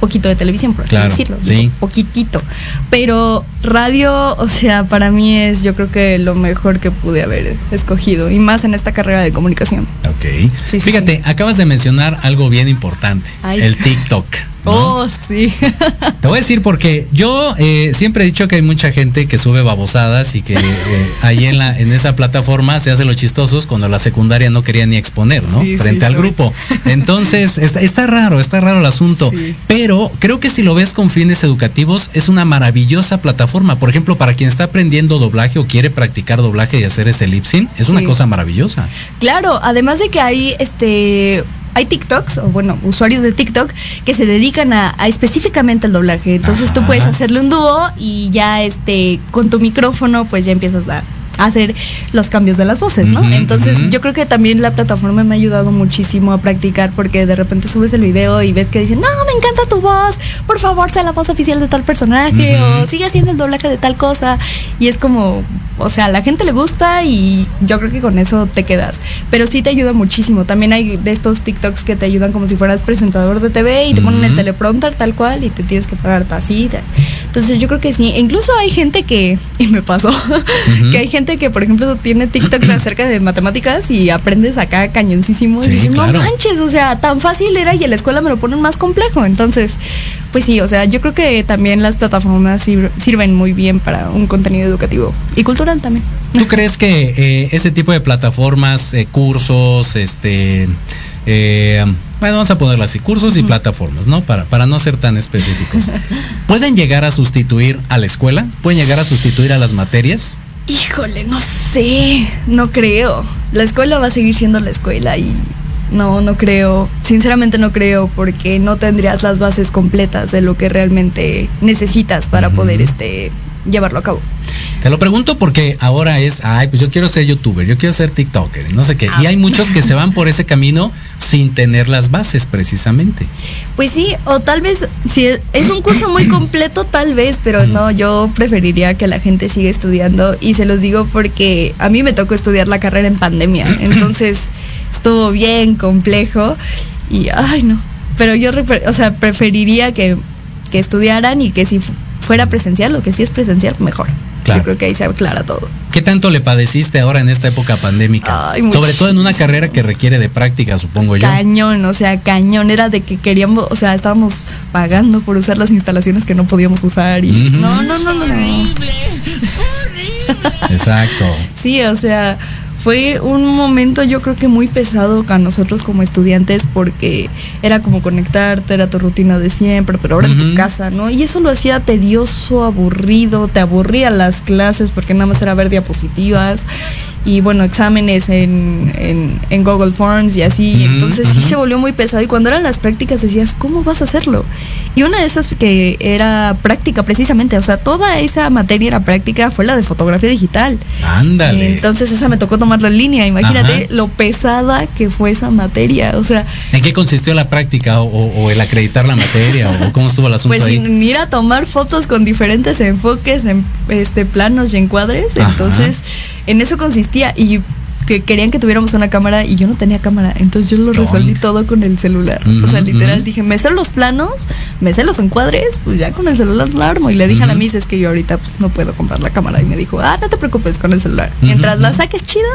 poquito de televisión, por así Claro, decirlo. sí. digo, poquitito. Pero radio, o sea, para mí es yo creo que lo mejor que pude haber escogido. Y más en esta carrera de comunicación. Ok. Sí, Fíjate, sí. acabas de mencionar algo bien importante, Ay. el TikTok. ¿No? Oh, sí. Te voy a decir porque yo eh, siempre he dicho que hay mucha gente que sube babosadas y que eh, ahí en la en esa plataforma se hace los chistosos cuando la secundaria no quería ni exponer, ¿no? Sí, Frente sí, al soy. grupo. Entonces, está, está raro, está raro el asunto. Sí. Pero creo que si lo ves con fines educativos, es una maravillosa plataforma. Por ejemplo, para quien está aprendiendo doblaje o quiere practicar doblaje y hacer ese lip sync, es una cosa maravillosa. Claro, además de que hay este hay TikToks, o bueno, usuarios de TikTok que se dedican a, a específicamente al doblaje. Entonces tú puedes hacerle un dúo y ya este con tu micrófono pues ya empiezas a hacer los cambios de las voces, ¿no? Entonces yo creo que también la plataforma me ha ayudado muchísimo a practicar porque de repente subes el video y ves que dicen, no, me encanta tu voz, por favor, sea la voz oficial de tal personaje Ujú. o sigue haciendo el doblaje de tal cosa. Y es como, o sea, a la gente le gusta y yo creo que con eso te quedas. Pero sí te ayuda muchísimo. También hay de estos TikToks que te ayudan como si fueras presentador de TV y te ponen el teleprompter tal cual y te tienes que parar así. Entonces yo creo que sí. Incluso hay gente que, y me pasó, que hay gente que por ejemplo tiene TikTok acerca de matemáticas y aprendes acá cañoncísimo Sí, y dices, claro. no manches, o sea, tan fácil era y en la escuela me lo ponen más complejo. Entonces, pues sí, o sea, yo creo que también las plataformas sir- sirven muy bien para un contenido educativo y cultural también. ¿Tú crees que eh, ese tipo de plataformas, eh, cursos, este, eh, bueno, vamos a ponerlo así, cursos y plataformas, ¿no? Para, para no ser tan específicos. ¿Pueden llegar a sustituir a la escuela? ¿Pueden llegar a sustituir a las materias? Híjole, no sé, no creo. La escuela va a seguir siendo la escuela y no, no creo. Sinceramente no creo porque no tendrías las bases completas de lo que realmente necesitas para poder este llevarlo a cabo. Te lo pregunto porque ahora es, ay, pues yo quiero ser youtuber, yo quiero ser TikToker, no sé qué. Ah. Y hay muchos que se van por ese camino sin tener las bases precisamente. Pues sí, o tal vez, si es, un curso muy completo, tal vez, pero no, yo preferiría que la gente siga estudiando y se los digo porque a mí me tocó estudiar la carrera en pandemia, entonces estuvo bien complejo y, ay no, pero yo, o sea, preferiría que, que estudiaran y que si fu- fuera presencial o que si es presencial, mejor. Claro. Yo creo que ahí se aclara todo. ¿Qué tanto le padeciste ahora en esta época pandémica? Ay, Sobre todo en una carrera que requiere de práctica, supongo yo. Cañón, o sea, cañón era de que queríamos, o sea, estábamos pagando por usar las instalaciones que no podíamos usar y Ujú. no, no, no, no, no. Horrible, horrible. Exacto. Sí, o sea, fue un momento yo creo que muy pesado a nosotros como estudiantes porque era como conectarte, era tu rutina de siempre, pero ahora en tu casa, ¿no? Y eso lo hacía tedioso, aburrido, te aburría las clases porque nada más era ver diapositivas y bueno, exámenes en, en, en Google Forms y así. Ujú, Entonces sí se volvió muy pesado. Y cuando eran las prácticas decías, ¿cómo vas a hacerlo? Y una de esas que era práctica precisamente, o sea, toda esa materia era práctica, fue la de fotografía digital. Ándale. Entonces esa me tocó tomarla en línea. Imagínate Ajá. lo pesada que fue esa materia. O sea, ¿En qué consistió la práctica o, o- o el acreditar la materia o cómo estuvo el asunto pues ahí? sin ir a tomar fotos con diferentes enfoques en este planos y encuadres. Ajá. Entonces, en eso consistía. Y que querían que tuviéramos una cámara y yo no tenía cámara. Entonces yo lo resolví todo con el celular. o sea, literal dije, me sé los planos, me sé los encuadres, pues ya con el celular lo armo. Y le dije a la. Miss, es que yo ahorita pues no puedo comprar la cámara. Y me dijo, ah, no te preocupes con el celular. Mientras la saques chida,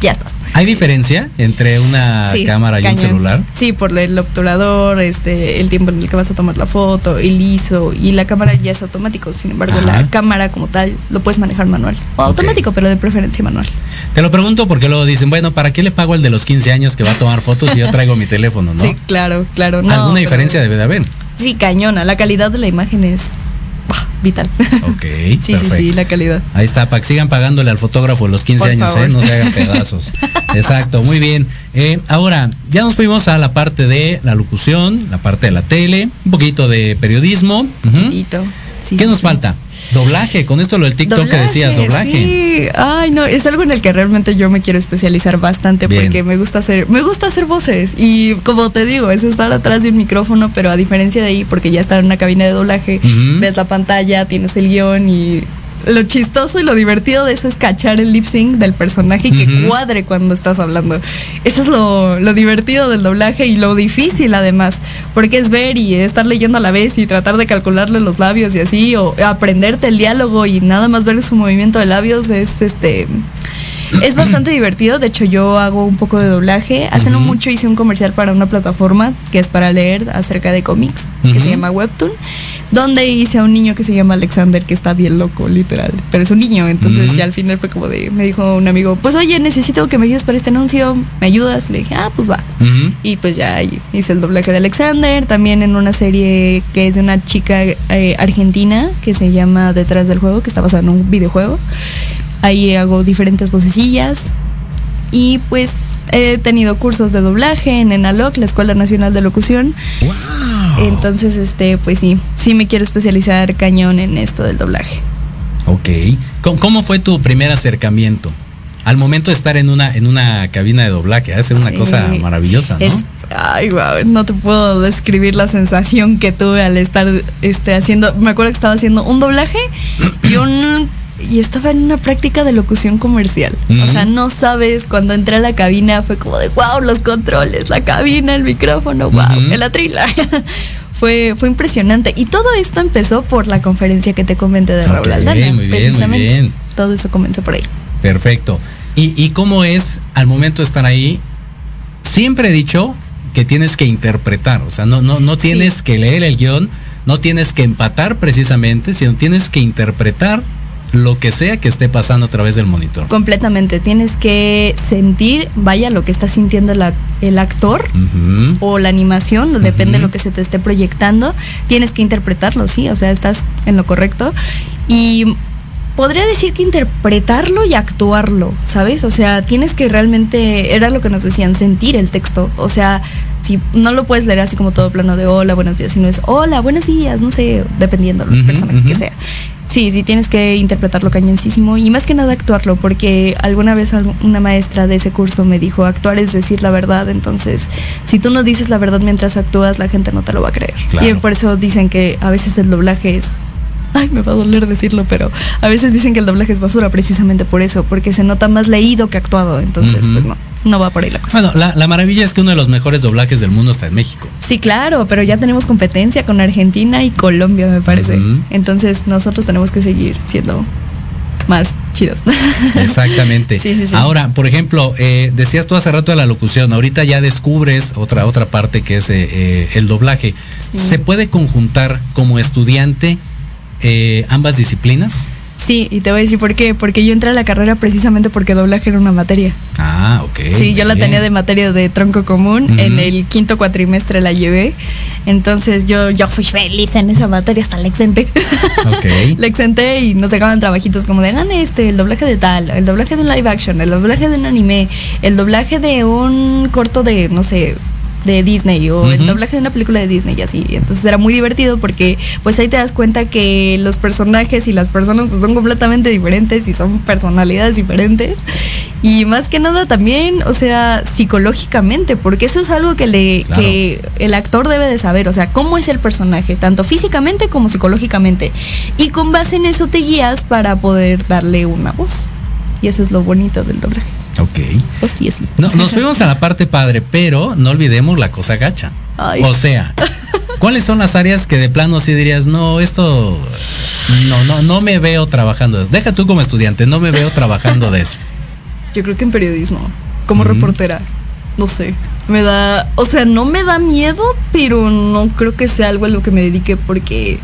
ya estás. ¿Hay diferencia entre una Sí, cámara y cañón. un celular? Sí, por el obturador, este, el tiempo en el que vas a tomar la foto, el ISO y la cámara ya es automático. Sin embargo, Ajá. la cámara como tal lo puedes manejar manual o automático, pero de preferencia manual. Te lo pregunto porque luego dicen, bueno, ¿para qué le pago el de los 15 años que va a tomar fotos y yo traigo mi teléfono, no? Sí, claro, claro. No, Alguna diferencia debe de haber. Sí, cañona. La calidad de la imagen es bah, vital. Ok, sí, sí, sí, la calidad. Ahí está, para que sigan pagándole al fotógrafo los 15 Por años, favor. ¿eh? No se hagan pedazos. Exacto, muy bien. Eh, ahora, ya nos fuimos a la parte de la locución, la parte de la tele, un poquito de periodismo. Ujú. Poquitito. Sí, ¿Qué sí, nos sí. falta? Doblaje, con esto lo del TikTok que decías, doblaje. Sí, ay no, es algo en el que realmente yo me quiero especializar bastante Bien. porque me gusta hacer, me gusta hacer voces y como te digo, es estar atrás de un micrófono, pero a diferencia de ahí, porque ya está en una cabina de doblaje, ves la pantalla, tienes el guion y lo chistoso y lo divertido de eso es cachar el lip sync del personaje y que cuadre cuando estás hablando. Eso es lo, lo divertido del doblaje y lo difícil además, porque es ver y estar leyendo a la vez y tratar de calcularle los labios y así, o aprenderte el diálogo y nada más ver su movimiento de labios es este... Es bastante divertido, de hecho yo hago un poco de doblaje. Hace no mucho hice un comercial para una plataforma que es para leer acerca de cómics, que se llama Webtoon, donde hice a un niño que se llama Alexander, que está bien loco, literal. Pero es un niño, entonces Ujú. ya al final fue como de, me dijo un amigo, pues oye, necesito que me ayudes para este anuncio, ¿me ayudas? Le dije, ah, pues va. Y pues ya hice el doblaje de Alexander, también en una serie que es de una chica eh, argentina que se llama Detrás del Juego, que está basada en un videojuego. Ahí hago diferentes vocecillas. Y pues he tenido cursos de doblaje en ENALOC, la Escuela Nacional de Locución. Wow. Entonces, este, pues sí, sí me quiero especializar cañón en esto del doblaje. Ok. ¿Cómo, cómo fue tu primer acercamiento? Al momento de estar en una, en una cabina de doblaje, ser una Sí. cosa maravillosa, ¿no? Es, ay, guau, no te puedo describir la sensación que tuve al estar este, haciendo. Me acuerdo que estaba haciendo un doblaje y un. Y estaba en una práctica de locución comercial. O sea, no sabes, cuando entré a la cabina fue como de wow, los controles, la cabina, el micrófono, wow, Ujú. el atril. fue, fue impresionante. Y todo esto empezó por la conferencia que te comenté de Raúl Aldana. muy bien, muy precisamente. bien. Todo eso comenzó por ahí. Perfecto. ¿Y, ¿Y cómo es al momento de estar ahí? Siempre he dicho que tienes que interpretar, o sea, no, no, no tienes Sí. que leer el guion, no tienes que empatar precisamente, sino tienes que interpretar lo que sea que esté pasando a través del monitor. Completamente. Tienes que sentir, vaya, lo que está sintiendo el, ac- el actor o la animación, depende de lo que se te esté proyectando. Tienes que interpretarlo, sí, o sea, estás en lo correcto. Y podría decir que interpretarlo y actuarlo, ¿sabes? O sea, tienes que realmente, era lo que nos decían, sentir el texto. O sea, si no lo puedes leer así como todo plano de hola, buenos días, sino es hola, buenos días, no sé, dependiendo del Ujú, personaje que sea. Sí, sí, tienes que interpretarlo cañoncísimo y más que nada actuarlo, porque alguna vez una maestra de ese curso me dijo, actuar es decir la verdad, entonces si tú no dices la verdad mientras actúas, la gente no te lo va a creer. Claro. Y por eso dicen que a veces el doblaje es... Ay, me va a doler decirlo, pero a veces dicen que el doblaje es basura precisamente por eso, porque se nota más leído que actuado, entonces pues no, no va por ahí la cosa. Bueno, la, la maravilla es que uno de los mejores doblajes del mundo está en México. Sí, claro, pero ya tenemos competencia con Argentina y Colombia, me parece. Entonces nosotros tenemos que seguir siendo más chidos. Exactamente. Sí, sí, sí. Ahora, por ejemplo, eh, decías tú hace rato de la locución, ahorita ya descubres otra, otra parte que es eh, eh, el doblaje. ¿Se puede conjuntar como estudiante ambas disciplinas? Sí, y te voy a decir por qué. Porque yo entré a la carrera precisamente porque doblaje era una materia. Ah, ok. Sí, yo la bien. tenía de materia de tronco común. En el quinto cuatrimestre la llevé. Entonces yo, yo fui feliz en esa materia, hasta la exenté. Ok. la exenté y nos dejaban trabajitos como de hagan este, el doblaje de tal, el doblaje de un live action, el doblaje de un anime, el doblaje de un corto de, no sé, de Disney o el doblaje de una película de Disney y así. Entonces era muy divertido porque pues ahí te das cuenta que los personajes y las personas pues son completamente diferentes y son personalidades diferentes. Y más que nada también, o sea, psicológicamente, porque eso es algo que le Claro. que el actor debe de saber, o sea, cómo es el personaje, tanto físicamente como psicológicamente. Y con base en eso te guías para poder darle una voz. Y eso es lo bonito del doblaje. Ok. O sí, así. No, nos fuimos a la parte padre, pero no olvidemos la cosa gacha. Ay. O sea, ¿cuáles son las áreas que de plano sí dirías, no, esto no, no, no me veo trabajando? Deja tú como estudiante, no me veo trabajando de eso. Yo creo que en periodismo, como Ujú. reportera, no sé. Me da, o sea, no me da miedo, pero no creo que sea algo a lo que me dedique porque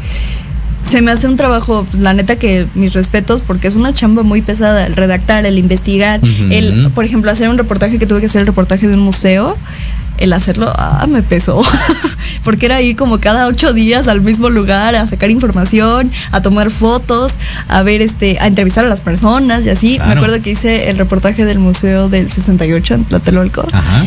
se me hace un trabajo, la neta que mis respetos, porque es una chamba muy pesada, el redactar, el investigar, el, por ejemplo, hacer un reportaje que tuve que hacer el reportaje de un museo, el hacerlo, ah, me pesó, porque era ir como cada ocho días al mismo lugar a sacar información, a tomar fotos, a ver, este, a entrevistar a las personas y así. Claro. Me acuerdo que hice el reportaje del Museo del 68 en Tlatelolco. Ajá.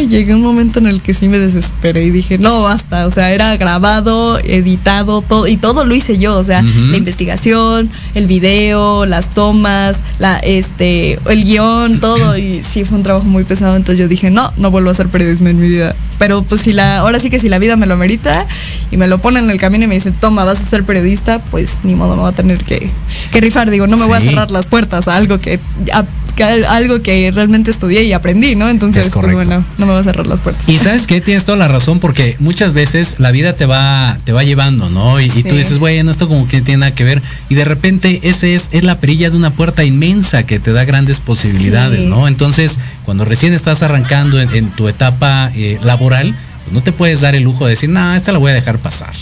Y llegué a un momento en el que sí me desesperé y dije, no, basta. O sea, era grabado, editado, todo, y todo lo hice yo. O sea, la investigación, el video, las tomas, la, este, el guion, todo. Y sí, fue un trabajo muy pesado. Entonces yo dije, no, no vuelvo a hacer periodismo en mi vida. Pero pues si la, ahora sí que si la vida me lo merita y me lo pone en el camino y me dice, toma, vas a ser periodista, pues ni modo, me voy a tener que, que rifar. Digo, no me voy a cerrar las puertas a algo que, a- que algo que realmente estudié y aprendí, ¿no? Entonces, Es pues bueno, no me voy a cerrar las puertas. Y sabes que tienes toda la razón porque muchas veces la vida te va te va llevando, ¿no? Y, y tú dices, bueno, esto como que tiene nada que ver y de repente ese es es la perilla de una puerta inmensa que te da grandes posibilidades, Sí. ¿no? Entonces, cuando recién estás arrancando en, en tu etapa eh, laboral, pues no te puedes dar el lujo de decir, "No, esta la voy a dejar pasar."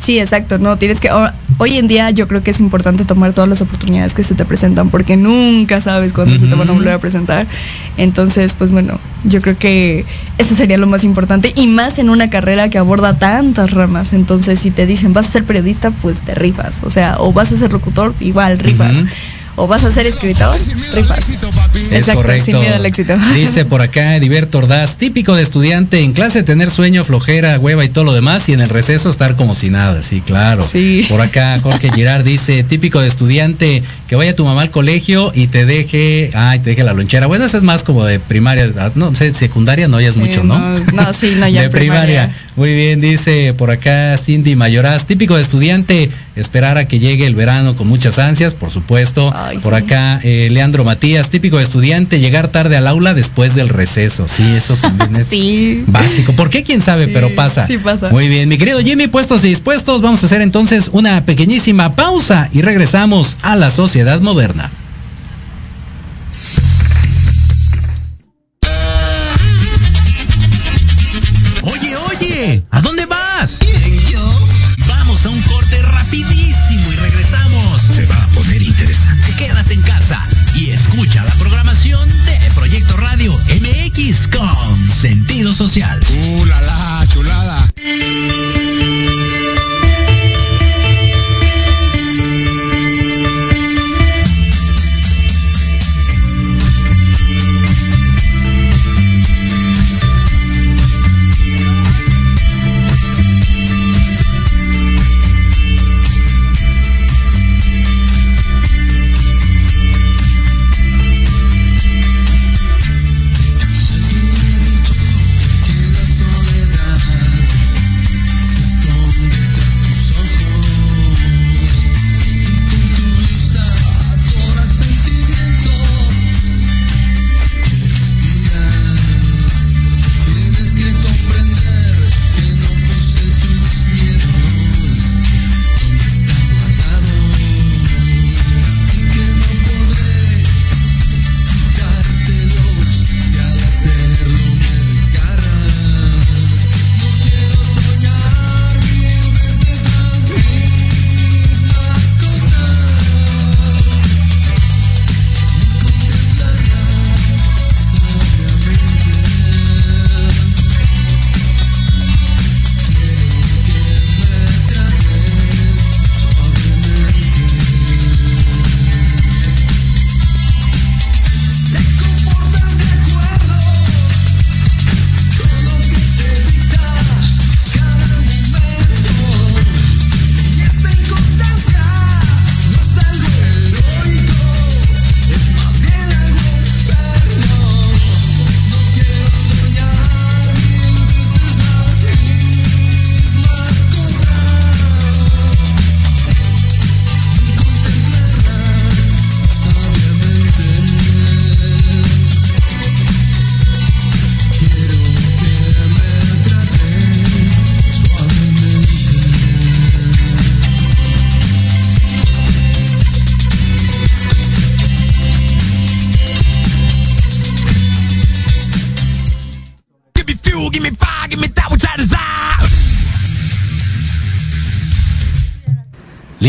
Sí, exacto, no, tienes que, hoy en día yo creo que es importante tomar todas las oportunidades que se te presentan porque nunca sabes cuándo se te van a volver a presentar. Entonces, pues bueno, yo creo que eso sería lo más importante y más en una carrera que aborda tantas ramas. Entonces, si te dicen vas a ser periodista, pues te rifas. O sea, o vas a ser locutor, igual rifas. O vas a ser escritor, rifas. Es Exacto, correcto. sin miedo al éxito. Dice por acá Ediberto Ordaz, típico de estudiante, en clase tener sueño, flojera, hueva y todo lo demás, y en el receso estar como si nada, sí, claro. Sí. Por acá Jorge Girard dice, típico de estudiante, que vaya tu mamá al colegio y te deje, ay, te deje la lonchera. Bueno, eso es más como de primaria, ah, no sé, secundaria no, ya es Sí, mucho, ¿no? no, no, sí, no, ya de primaria. primaria. Muy bien, dice por acá Cindy Mayoraz, típico de estudiante, esperar a que llegue el verano con muchas ansias, por supuesto. Ay, por sí. acá eh, Leandro Matías, típico de estudiante, llegar tarde al aula después del receso. Sí, eso también es Sí. básico. ¿Por qué? ¿Quién sabe? Sí, Pero pasa. sí pasa. Muy bien, mi querido Jimmy, puestos y dispuestos, vamos a hacer entonces una pequeñísima pausa y regresamos a la sociedad moderna.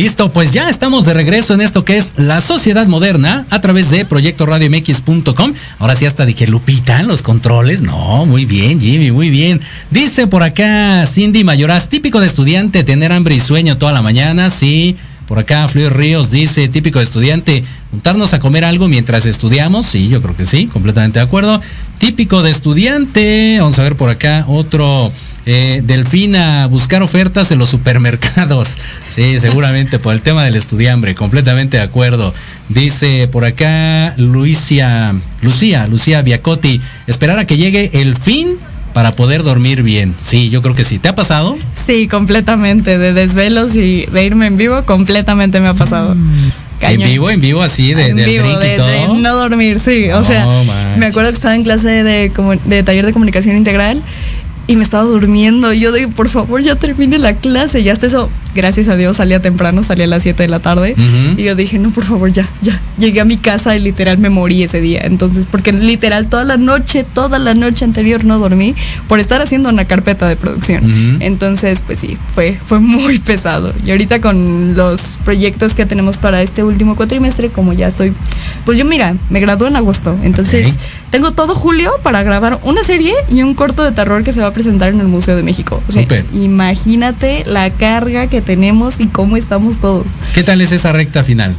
Listo, pues ya estamos de regreso en esto que es la sociedad moderna a través de proyectoradiomx.com. Ahora sí hasta dije, Lupita, los controles. No, muy bien, Jimmy, muy bien. Dice por acá Cindy Mayoraz, típico de estudiante, tener hambre y sueño toda la mañana, sí. Por acá Fluir Ríos dice, típico de estudiante, juntarnos a comer algo mientras estudiamos. Sí, yo creo que sí, completamente de acuerdo. Típico de estudiante, vamos a ver por acá otro eh, Delfina, buscar ofertas en los supermercados. Sí, seguramente por el tema del estudiambre, completamente de acuerdo. Dice por acá Lucia, Lucía, Lucía Biacotti, esperar a que llegue el fin para poder dormir bien. Sí, yo creo que sí. ¿Te ha pasado? Sí, completamente. De desvelos y de irme en vivo, completamente me ha pasado. En vivo, en vivo, así, de, en del vivo, drink y de, todo. de no dormir, sí. o sea, manches. me acuerdo que estaba en clase de, de taller de comunicación integral y me estaba durmiendo. Y yo de, por favor, ya termine la clase. Y hasta eso, gracias a Dios, salía temprano, salía a las 7 de la tarde. Y yo dije, no, por favor, ya, ya. Llegué a mi casa y literal me morí ese día. Entonces, porque literal toda la noche, toda la noche anterior no dormí por estar haciendo una carpeta de producción. Entonces, pues sí, fue, fue muy pesado. Y ahorita con los proyectos que tenemos para este último cuatrimestre, como ya estoy, pues yo mira, me gradué en agosto. Entonces, tengo todo julio para grabar una serie y un corto de terror que se va a presentar en el Museo de México. O sea, Súper. imagínate la carga que tenemos y cómo estamos todos. ¿Qué tal es esa recta final?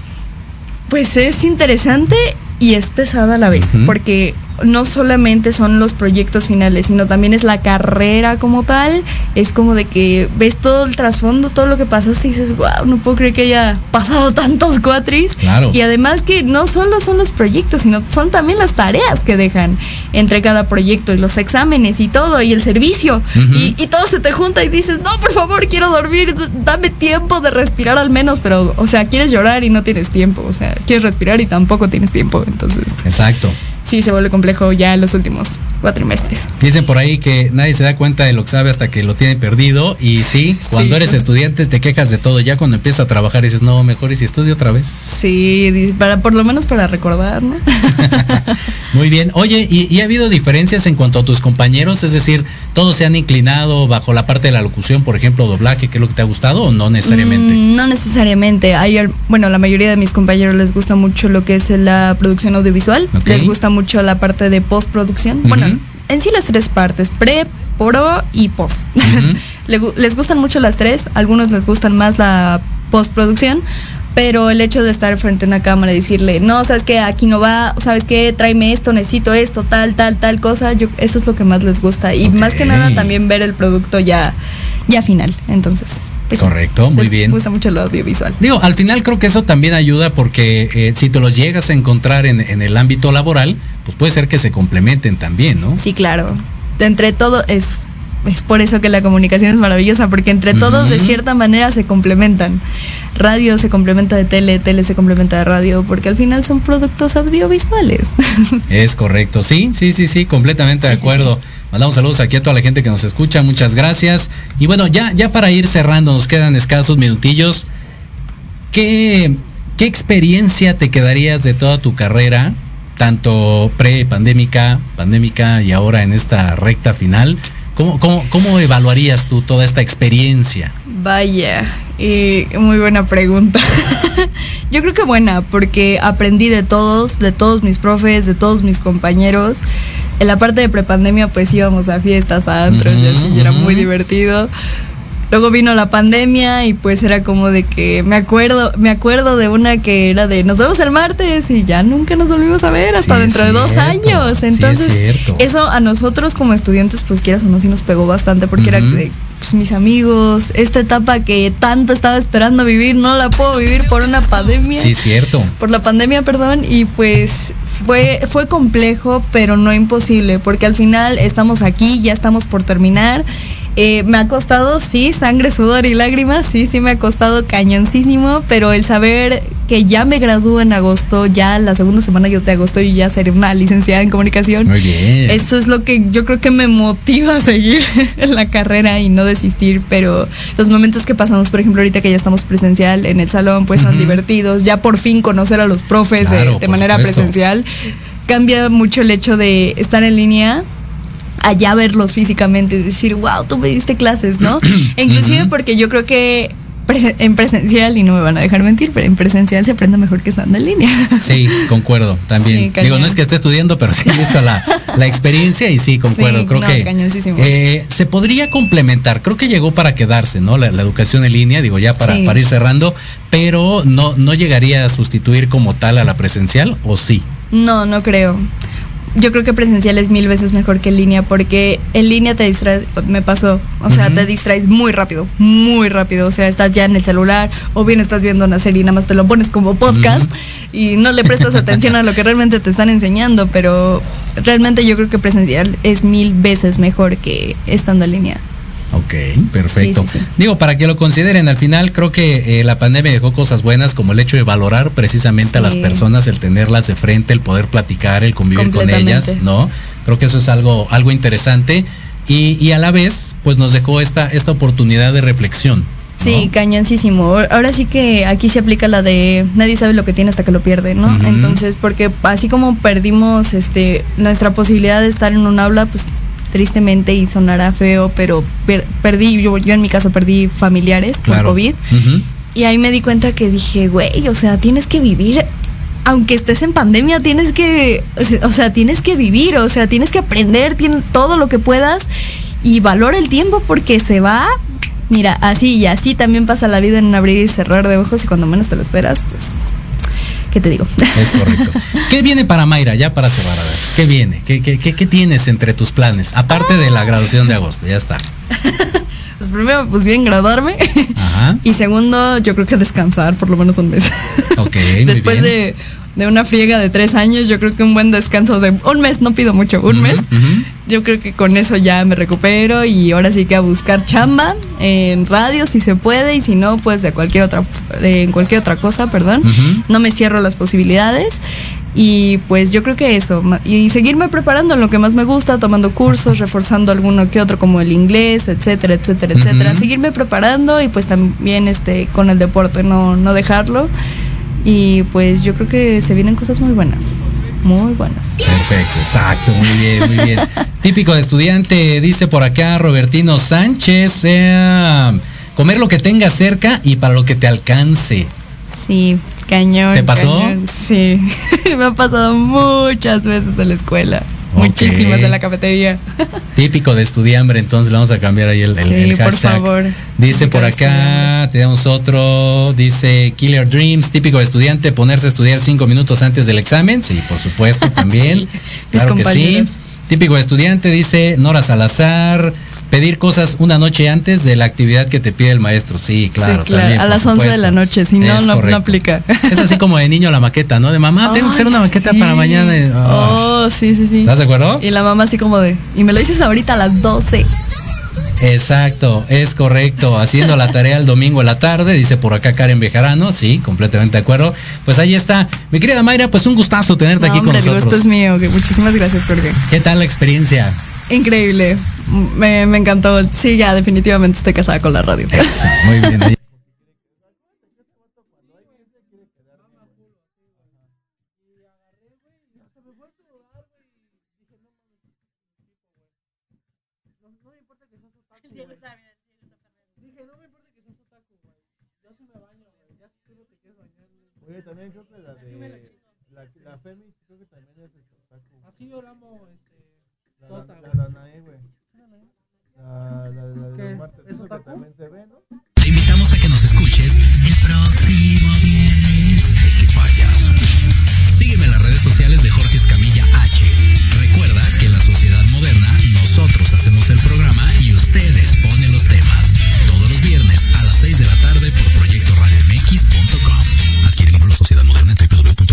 Pues es interesante y es pesada a la vez, porque no solamente son los proyectos finales, sino también es la carrera como tal. Es como de que ves todo el trasfondo, todo lo que pasaste y dices, wow, no puedo creer que haya pasado tantos cuatris. Claro. Y además que no solo son los proyectos, sino son también las tareas que dejan entre cada proyecto y los exámenes y todo y el servicio. Y, y todo se te junta y dices, no, por favor, quiero dormir, dame tiempo de respirar al menos, pero, o sea, quieres llorar y no tienes tiempo, o sea, quieres respirar y tampoco tienes tiempo, entonces Exacto. Sí se vuelve complejo ya en los últimos cuatrimestres. Dicen por ahí que nadie se da cuenta de lo que sabe hasta que lo tiene perdido. Y sí, cuando Sí. eres estudiante te quejas de todo. Ya cuando empiezas a trabajar dices, no, mejor y si estudio otra vez. Sí, para, por lo menos para recordar, ¿no? Muy bien. Oye, ¿y, y ha habido diferencias en cuanto a tus compañeros? Es decir, ¿todos se han inclinado bajo la parte de la locución, por ejemplo, doblaje, que es lo que te ha gustado o no necesariamente? Mm, no necesariamente. Hay, bueno, la mayoría de mis compañeros les gusta mucho lo que es la producción audiovisual. Les gusta mucho la parte de postproducción. Ujú. Bueno, en sí las tres partes, pre, pro y post. Les gustan mucho las tres, algunos les gustan más la postproducción, pero el hecho de estar frente a una cámara y decirle, no, sabes que aquí no va, sabes que tráeme esto, necesito esto, tal, tal, tal cosa, yo, eso es lo que más les gusta. Y más que nada también ver el producto ya, ya final. Entonces, pues sí, Correcto, muy les bien. gusta mucho lo audiovisual. Digo, al final creo que eso también ayuda porque eh, si te los llegas a encontrar en, en el ámbito laboral, pues puede ser que se complementen también, ¿no? Sí, claro. Entre todo es es por eso que la comunicación es maravillosa, porque entre todos de cierta manera se complementan. Radio se complementa de tele, tele se complementa de radio, porque al final son productos audiovisuales. Es correcto, sí, sí, sí, sí, completamente de Sí, sí, acuerdo. Mandamos saludos aquí a toda la gente que nos escucha, muchas gracias. Y bueno, ya, ya para ir cerrando, nos quedan escasos minutillos. ¿Qué, qué experiencia te quedarías de toda tu carrera, tanto pre-pandémica, pandémica y ahora en esta recta final? ¿Cómo, cómo, cómo evaluarías tú toda esta experiencia? Vaya, muy buena pregunta. Yo creo que buena, porque aprendí de todos, de todos mis profes, de todos mis compañeros. En la parte de prepandemia, pues íbamos a fiestas, a antros y así, y era muy divertido. Luego vino la pandemia y pues era como de que me acuerdo, me acuerdo de una que era de nos vemos el martes y ya nunca nos volvimos a ver hasta Sí, dentro de dos años. Sí, es Entonces, eso a nosotros como estudiantes, pues quieras o no, sí nos pegó bastante porque era de pues, mis amigos, esta etapa que tanto estaba esperando vivir, no la puedo vivir por una pandemia. Sí, cierto. Por la pandemia, perdón, y pues fue, fue complejo, pero no imposible, porque al final estamos aquí, ya estamos por terminar. Eh, me ha costado, sí, sangre, sudor y lágrimas, sí, sí me ha costado cañoncísimo, pero el saber que ya me gradúo en agosto, ya la segunda semana yo de agosto y ya seré una licenciada en comunicación. Muy bien. Eso es lo que yo creo que me motiva a seguir en la carrera y no desistir, pero los momentos que pasamos, por ejemplo, ahorita que ya estamos presencial en el salón, pues son divertidos. Ya por fin conocer a los profes de- Claro, de, por manera supuesto. presencial. Cambia mucho el hecho de estar en línea allá verlos físicamente y decir, wow, tú me diste clases, ¿no? E inclusive porque yo creo que en presencial, y no me van a dejar mentir, pero en presencial se aprende mejor que estando en línea. Sí, concuerdo, también. Sí, Digo, no es que esté estudiando, pero sí he visto la, la experiencia y sí, concuerdo. Sí, creo no, que eh, se podría complementar. Creo que llegó para quedarse, ¿no? La, la educación en línea, digo, ya para, Sí. para ir cerrando, pero no, no llegaría a sustituir como tal a la presencial, ¿o sí? No, no creo. Yo creo que presencial es mil veces mejor que en línea porque en línea te distraes, me pasó, o sea, te distraes muy rápido, muy rápido, o sea, estás ya en el celular o bien estás viendo una serie y nada más te lo pones como podcast y no le prestas atención a lo que realmente te están enseñando, pero realmente yo creo que presencial es mil veces mejor que estando en línea. Ok, perfecto. Sí, sí, sí. Digo, para que lo consideren, al final creo que eh, la pandemia dejó cosas buenas como el hecho de valorar precisamente a las personas, el tenerlas de frente, el poder platicar, el convivir con ellas. ¿no? Creo que eso es algo, algo interesante y, y a la vez, pues nos dejó esta, esta oportunidad de reflexión. ¿no? Sí, cañoncísimo. Ahora sí que aquí se aplica la de nadie sabe lo que tiene hasta que lo pierde, ¿no? Entonces, porque así como perdimos este nuestra posibilidad de estar en un aula, pues tristemente y sonará feo, pero per- perdí, yo, yo en mi caso perdí familiares por. COVID. Y ahí me di cuenta que dije, güey, o sea, tienes que vivir, aunque estés en pandemia, tienes que, o sea, tienes que vivir, o sea, tienes que aprender tien- todo lo que puedas y valora el tiempo porque se va. Mira, así y así también pasa la vida en abrir y cerrar de ojos y cuando menos te lo esperas, pues, ¿qué te digo? Es correcto. ¿Qué viene para Mayra? Ya para cerrar, a ver. ¿Qué viene? ¿Qué, qué, qué, qué tienes entre tus planes? Aparte de la graduación de agosto, ya está. Pues primero, pues bien, graduarme. Ajá. Y segundo, yo creo que descansar por lo menos un mes. Ok, muy Después bien. de, de una friega de tres años, yo creo que un buen descanso de un mes, no pido mucho, un mes. Yo creo que con eso ya me recupero y ahora sí que a buscar chamba en radio si se puede y si no, pues de cualquier otra, de- en cualquier otra cosa, perdón. No me cierro las posibilidades. Y pues yo creo que eso, y seguirme preparando en lo que más me gusta, tomando cursos, reforzando alguno que otro como el inglés, etcétera, etcétera, etcétera. Seguirme preparando y pues también este con el deporte, no, no dejarlo. Y pues yo creo que se vienen cosas muy buenas, muy buenas. Perfecto, exacto, muy bien, muy bien. Típico de estudiante, dice por acá Robertino Sánchez, eh, comer lo que tengas cerca y para lo que te alcance. Sí, cañón. ¿Te pasó? cañón, Sí, me ha pasado muchas veces en la escuela. Muchísimas en la cafetería. Típico de estudiambre, entonces le vamos a cambiar ahí el, el- Sí, el por hashtag. favor. Dice por de acá, tenemos otro, dice Killer Dreams, típico de estudiante, ponerse a estudiar cinco minutos antes del examen. Sí, por supuesto, también. claro que sí. Típico de estudiante, dice Nora Salazar, pedir cosas una noche antes de la actividad que te pide el maestro. Sí, claro. sí, claro. también, a las 11 de la noche, si no, no, no aplica. Es así como de niño la maqueta, ¿no? De mamá, tengo que hacer una maqueta sí. para mañana. ah. Oh, sí, sí, sí. ¿Estás de acuerdo? Y la mamá así como de, y me lo dices ahorita a las 12. Exacto, es correcto. Haciendo la tarea el domingo en la tarde, dice por acá Karen Bejarano, sí, completamente de acuerdo. Pues ahí está. Mi querida Mayra, pues un gustazo tenerte No, aquí con hombre, el gusto nosotros. es mío. que muchísimas gracias, Jorge. ¿Qué tal la experiencia? Increíble. Me, me encantó. Sí, ya definitivamente estoy casada con la radio. Muy bien. ahí. Oye, también creo que la de. La, la Femi, creo que también es. Así yo la amo. La, Tota, la, güey. la Danae, güey. La, la, la de ¿Qué? los martes, ¿Es eso que otaku? también se ve, ¿no? Te invitamos a que nos escuches el próximo viernes. Sígueme en las redes sociales de Jorge Escamilla H. Recuerda que en la sociedad moderna nosotros hacemos el programa y ustedes ponen los temas. Todos los viernes a las 6 de la tarde por proyectoradiomx.com. Adquiere La Sociedad Moderna en www.jorgeescamillah.com.